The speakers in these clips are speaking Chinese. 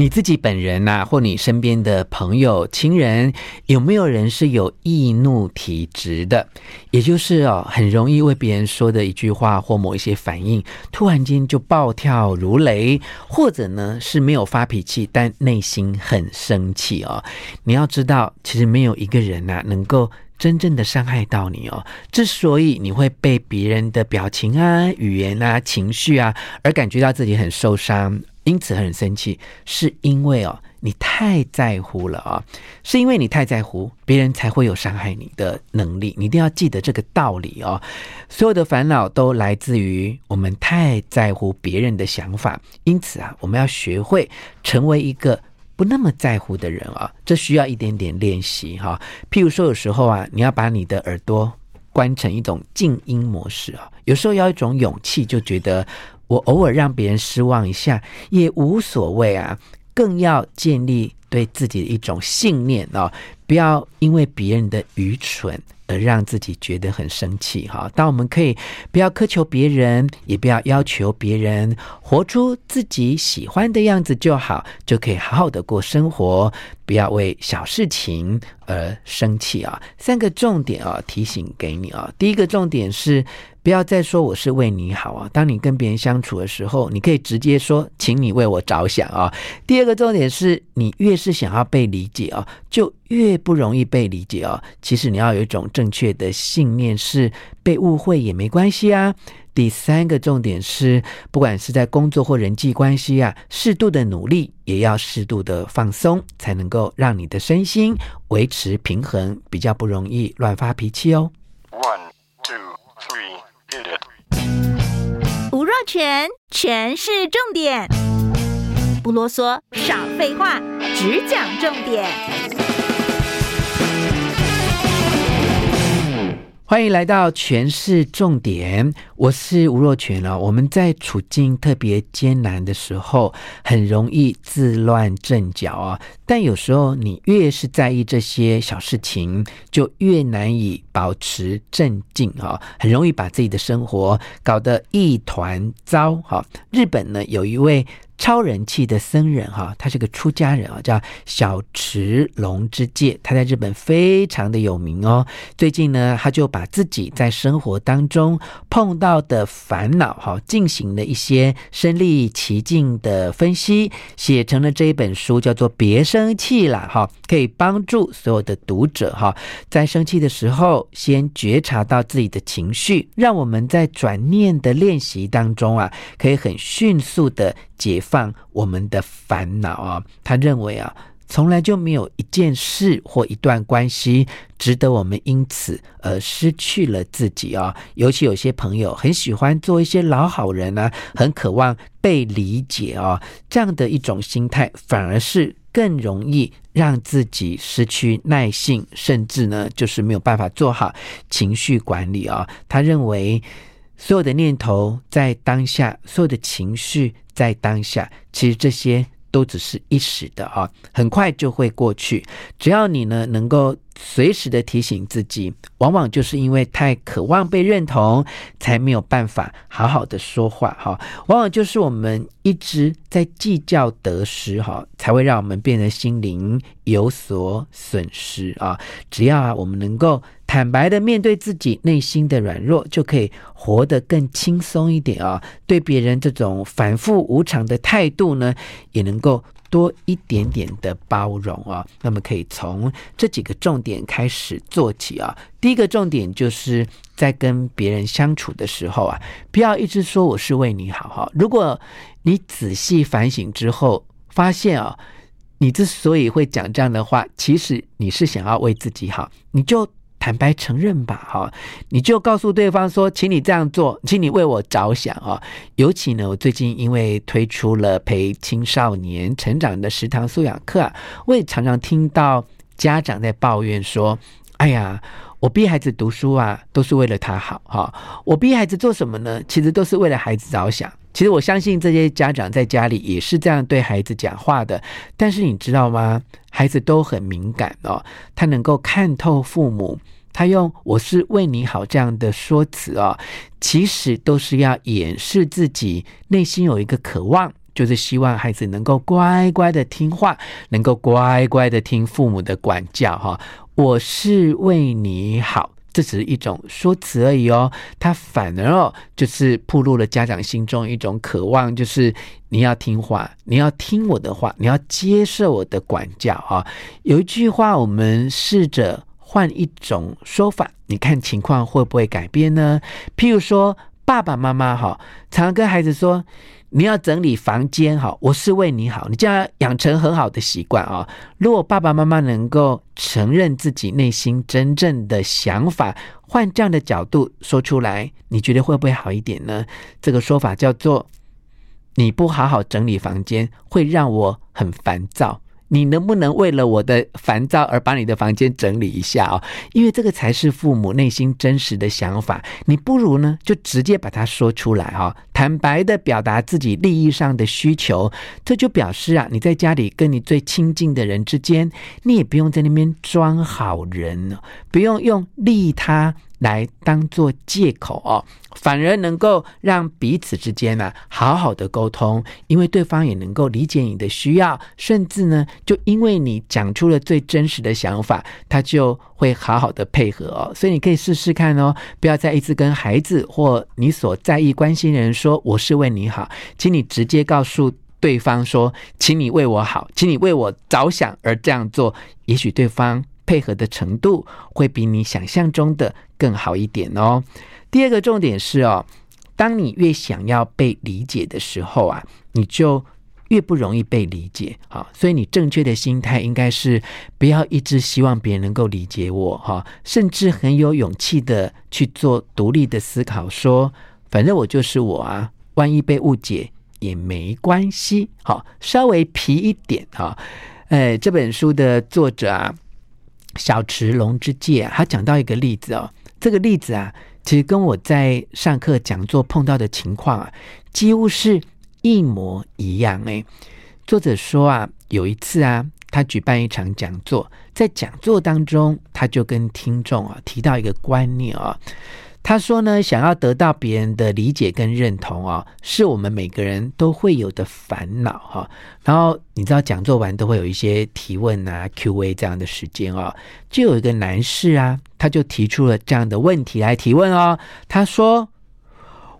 你自己本人呐、啊，或你身边的朋友、亲人，有没有人是有易怒体质的？也就是哦，很容易为别人说的一句话或某一些反应，突然间就暴跳如雷，或者呢是没有发脾气，但内心很生气哦。你要知道，其实没有一个人呐、能够真正的伤害到你哦。之所以你会被别人的表情啊、语言啊、情绪啊而感觉到自己很受伤。因此很生气，是因为哦，你太在乎了啊，是因为你太在乎，别人才会有伤害你的能力。你一定要记得这个道理哦。所有的烦恼都来自于我们太在乎别人的想法，因此啊，我们要学会成为一个不那么在乎的人啊。这需要一点点练习哈。譬如说，有时候啊，你要把你的耳朵关成一种静音模式啊，有时候要一种勇气，就觉得。我偶尔让别人失望一下也无所谓啊，更要建立对自己的一种信念哦，不要因为别人的愚蠢而让自己觉得很生气哈。当我们可以不要苛求别人，也不要要求别人，活出自己喜欢的样子就好，就可以好好的过生活，不要为小事情而生气啊。三个重点啊，提醒给你啊。第一个重点是。不要再说我是为你好啊！当你跟别人相处的时候，你可以直接说，请你为我着想啊。第二个重点是，你越是想要被理解啊，就越不容易被理解啊。其实你要有一种正确的信念，是被误会也没关系啊。第三个重点是，不管是在工作或人际关系啊，适度的努力也要适度的放松，才能够让你的身心维持平衡，比较不容易乱发脾气哦。全全是重点，不啰嗦，少废话，只讲重点。欢迎来到全市重点，我是吴若权啊。我们在处境特别艰难的时候，很容易自乱阵脚啊。但有时候你越是在意这些小事情，就越难以保持镇静啊，很容易把自己的生活搞得一团糟。哈，日本呢有一位。超人气的僧人哈，他是个出家人啊，叫小池龙之介，他在日本非常的有名哦。最近呢，他就把自己在生活当中碰到的烦恼哈，进行了一些身历其境的分析，写成了这一本书，叫做《别生气啦》哈，可以帮助所有的读者哈，在生气的时候先觉察到自己的情绪，让我们在转念的练习当中啊，可以很迅速的。解放我们的烦恼啊！他认为啊，从来就没有一件事或一段关系值得我们因此而失去了自己啊。尤其有些朋友很喜欢做一些老好人啊，很渴望被理解啊，这样的一种心态，反而是更容易让自己失去耐性，甚至呢，就是没有办法做好情绪管理啊。他认为。所有的念头在当下，所有的情绪在当下，其实这些都只是一时的啊，很快就会过去。只要你呢能够随时的提醒自己，往往就是因为太渴望被认同，才没有办法好好的说话哈。往往就是我们一直在计较得失哈，才会让我们变得心灵有所损失啊。只要啊，我们能够。坦白的面对自己内心的软弱，就可以活得更轻松一点啊！对别人这种反复无常的态度呢，也能够多一点点的包容啊。那么可以从这几个重点开始做起啊。第一个重点就是在跟别人相处的时候啊，不要一直说我是为你好哈。如果你仔细反省之后，发现啊，你之所以会讲这样的话，其实你是想要为自己好，你就。坦白承认吧，哈，你就告诉对方说，请你这样做，请你为我着想啊。尤其呢，我最近因为推出了陪青少年成长的十堂素养课啊，我也常常听到家长在抱怨说：“哎呀，我逼孩子读书啊，都是为了他好，哈，我逼孩子做什么呢？其实都是为了孩子着想。其实我相信这些家长在家里也是这样对孩子讲话的，但是你知道吗？孩子都很敏感哦，他能够看透父母。”他用“我是为你好”这样的说辞啊，其实都是要掩饰自己内心有一个渴望，就是希望孩子能够乖乖的听话，能够乖乖的听父母的管教哈。我是为你好。这只是一种说辞而已哦，他反而哦，就是暴露了家长心中一种渴望，就是你要听话，你要听我的话，你要接受我的管教啊。有一句话，我们试着换一种说法，你看情况会不会改变呢？譬如说，爸爸妈妈哈，常常跟孩子说。你要整理房间哈，我是为你好，你就要养成很好的习惯啊。如果爸爸妈妈能够承认自己内心真正的想法，换这样的角度说出来，你觉得会不会好一点呢？这个说法叫做：你不好好整理房间，会让我很烦躁。你能不能为了我的烦躁而把你的房间整理一下哦？因为这个才是父母内心真实的想法。你不如呢，就直接把它说出来哈，坦白的表达自己利益上的需求。这就表示啊，你在家里跟你最亲近的人之间，你也不用在那边装好人，不用用利他来当做借口哦，反而能够让彼此之间呢、啊、好好的沟通，因为对方也能够理解你的需要，甚至呢，就因为你讲出了最真实的想法，他就会好好的配合哦。所以你可以试试看哦，不要再一直跟孩子或你所在意关心的人说我是为你好，请你直接告诉对方说，请你为我好，请你为我着想而这样做，也许对方。配合的程度会比你想象中的更好一点哦。第二个重点是哦，当你越想要被理解的时候啊，你就越不容易被理解。好，所以你正确的心态应该是不要一直希望别人能够理解我哈，甚至很有勇气的去做独立的思考，说反正我就是我啊，万一被误解也没关系。好，稍微皮一点哈。哎，这本书的作者啊。小池龙之介啊，他讲到一个例子哦，这个例子啊，其实跟我在上课讲座碰到的情况啊，几乎是一模一样诶。作者说啊，有一次啊，他举办一场讲座，在讲座当中，他就跟听众啊提到一个观念啊。他说呢，想要得到别人的理解跟认同啊，是我们每个人都会有的烦恼哈。然后你知道讲座完都会有一些提问啊、Q&A 这样的时间啊，就有一个男士啊，他就提出了这样的问题来提问哦。他说：“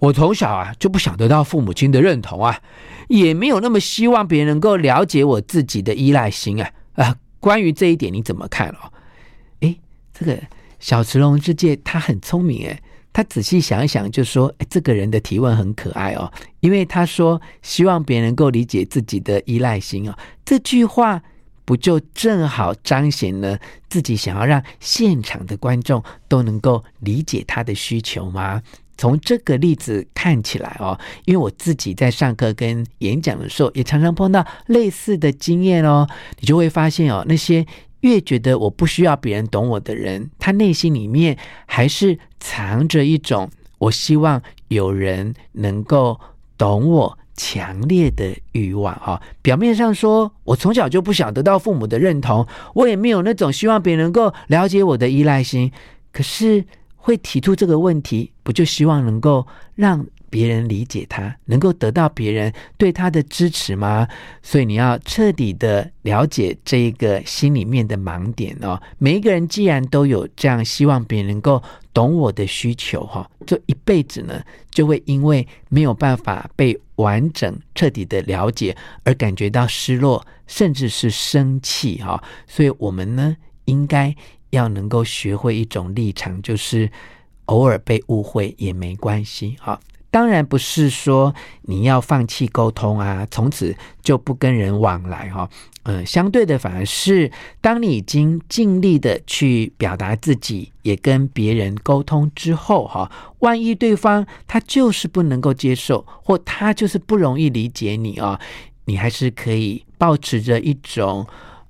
我从小啊就不想得到父母亲的认同啊，也没有那么希望别人能够了解我自己的依赖心啊啊。关于这一点你怎么看哦？诶，这个。”小池龙之介他很聪明诶，他仔细想一想就说：“诶，这个人的提问很可爱哦，因为他说希望别人能够理解自己的依赖心哦，这句话不就正好彰显了自己想要让现场的观众都能够理解他的需求吗？从这个例子看起来哦，因为我自己在上课跟演讲的时候也常常碰到类似的经验哦，你就会发现哦，那些。越觉得我不需要别人懂我的人，他内心里面还是藏着一种我希望有人能够懂我强烈的欲望哈。表面上说我从小就不想得到父母的认同，我也没有那种希望别人能够了解我的依赖心，可是会提出这个问题，不就希望能够让别人理解他，能够得到别人对他的支持吗？所以你要彻底的了解这一个心里面的盲点哦。每一个人既然都有这样希望别人能够懂我的需求哈，这一辈子呢就会因为没有办法被完整彻底的了解而感觉到失落，甚至是生气哈。所以我们呢应该要能够学会一种立场，就是偶尔被误会也没关系哈。当然不是说你要放弃沟通啊，从此就不跟人往来哈。嗯，相对的，反而是当你已经尽力的去表达自己，也跟别人沟通之后哈，万一对方他就是不能够接受，或他就是不容易理解你啊，你还是可以保持着一种。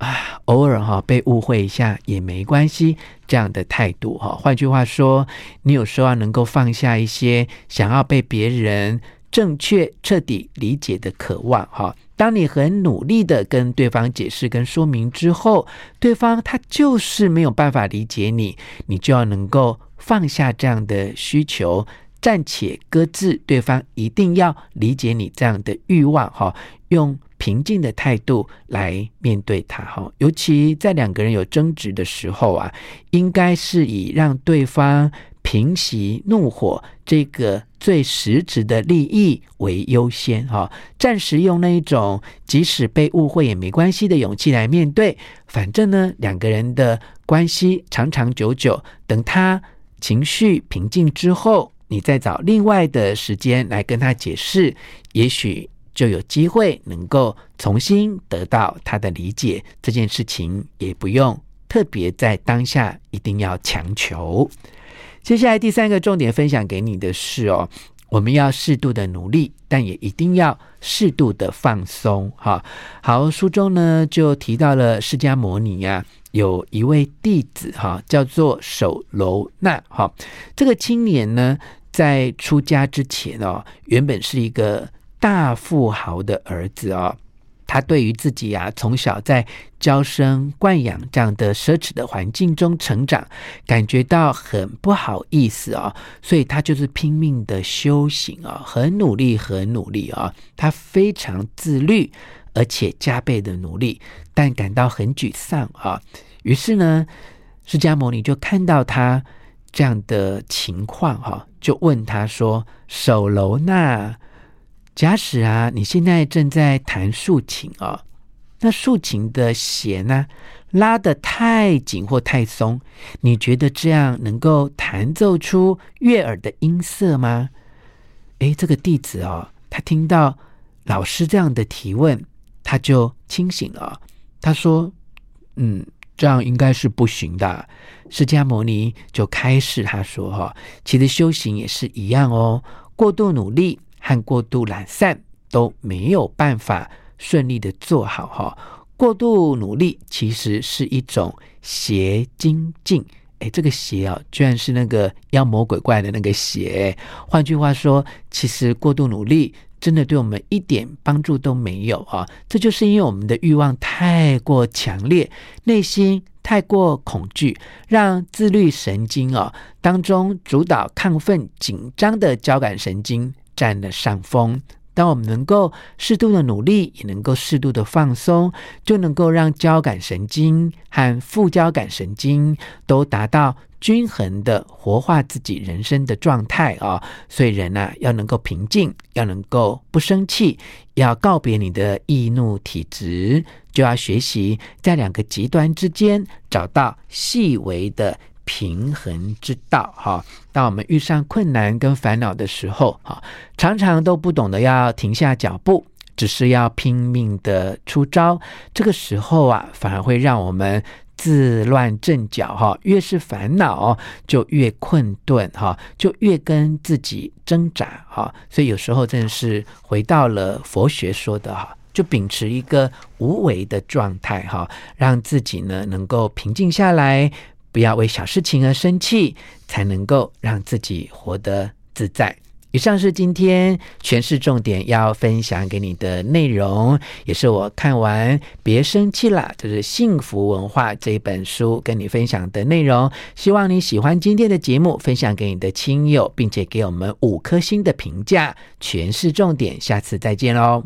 啊，偶尔哈被误会一下也没关系，这样的态度哈。换句话说，你有时候要能够放下一些想要被别人正确彻底理解的渴望哈。当你很努力的跟对方解释跟说明之后，对方他就是没有办法理解你，你就要能够放下这样的需求，暂且搁置对方一定要理解你这样的欲望哈，用平静的态度来面对他哈。尤其在两个人有争执的时候啊，应该是以让对方平息怒火这个最实质的利益为优先哈。暂时用那一种即使被误会也没关系的勇气来面对，反正呢，两个人的关系长长久久，等他情绪平静之后。你再找另外的时间来跟他解释，也许就有机会能够重新得到他的理解。这件事情也不用特别在当下一定要强求。接下来第三个重点分享给你的是哦，我们要适度的努力，但也一定要适度的放松。哈，好，书中呢就提到了释迦牟尼呀、啊。有一位弟子哈，叫做首楼那哈。这个青年呢，在出家之前哦，原本是一个大富豪的儿子哦。他对于自己啊，从小在娇生惯养这样的奢侈的环境中成长，感觉到很不好意思哦。所以他就是拼命的修行啊，很努力，很努力啊。他非常自律。而且加倍的努力，但感到很沮丧啊。于是呢，释迦牟尼就看到他这样的情况哈，就问他说：“首楼那，假使啊，你现在正在弹竖琴啊，那竖琴的弦呢，拉得太紧或太松，你觉得这样能够弹奏出悦耳的音色吗？”诶，这个弟子哦，他听到老师这样的提问。他就清醒了，他说：“嗯，这样应该是不行的。”释迦牟尼就开示他说：“哈，其实修行也是一样哦，过度努力和过度懒散都没有办法顺利的做好。哈，过度努力其实是一种邪精进。哎，这个邪啊，居然是那个妖魔鬼怪的那个邪。换句话说，其实过度努力。”真的对我们一点帮助都没有啊！这就是因为我们的欲望太过强烈，内心太过恐惧，让自律神经啊当中主导亢奋紧张的交感神经占了上风。当我们能够适度的努力，也能够适度的放松，就能够让交感神经和副交感神经都达到。均衡的活化自己人生的状态啊，所以人呢、要能够平静，要能够不生气，要告别你的易怒体质，就要学习在两个极端之间找到细微的平衡之道。哈，当我们遇上困难跟烦恼的时候，哈，常常都不懂得要停下脚步，只是要拼命的出招，这个时候啊，反而会让我们。自乱阵脚哈，越是烦恼就越困顿哈，就越跟自己挣扎哈。所以有时候真的是回到了佛学说的哈，就秉持一个无为的状态哈，让自己呢能够平静下来，不要为小事情而生气，才能够让自己活得自在。以上是今天诠释重点要分享给你的内容，也是我看完《别生气啦》就是幸福文化这本书跟你分享的内容。希望你喜欢今天的节目，分享给你的亲友，并且给我们五颗星的评价。诠释重点，下次再见喽。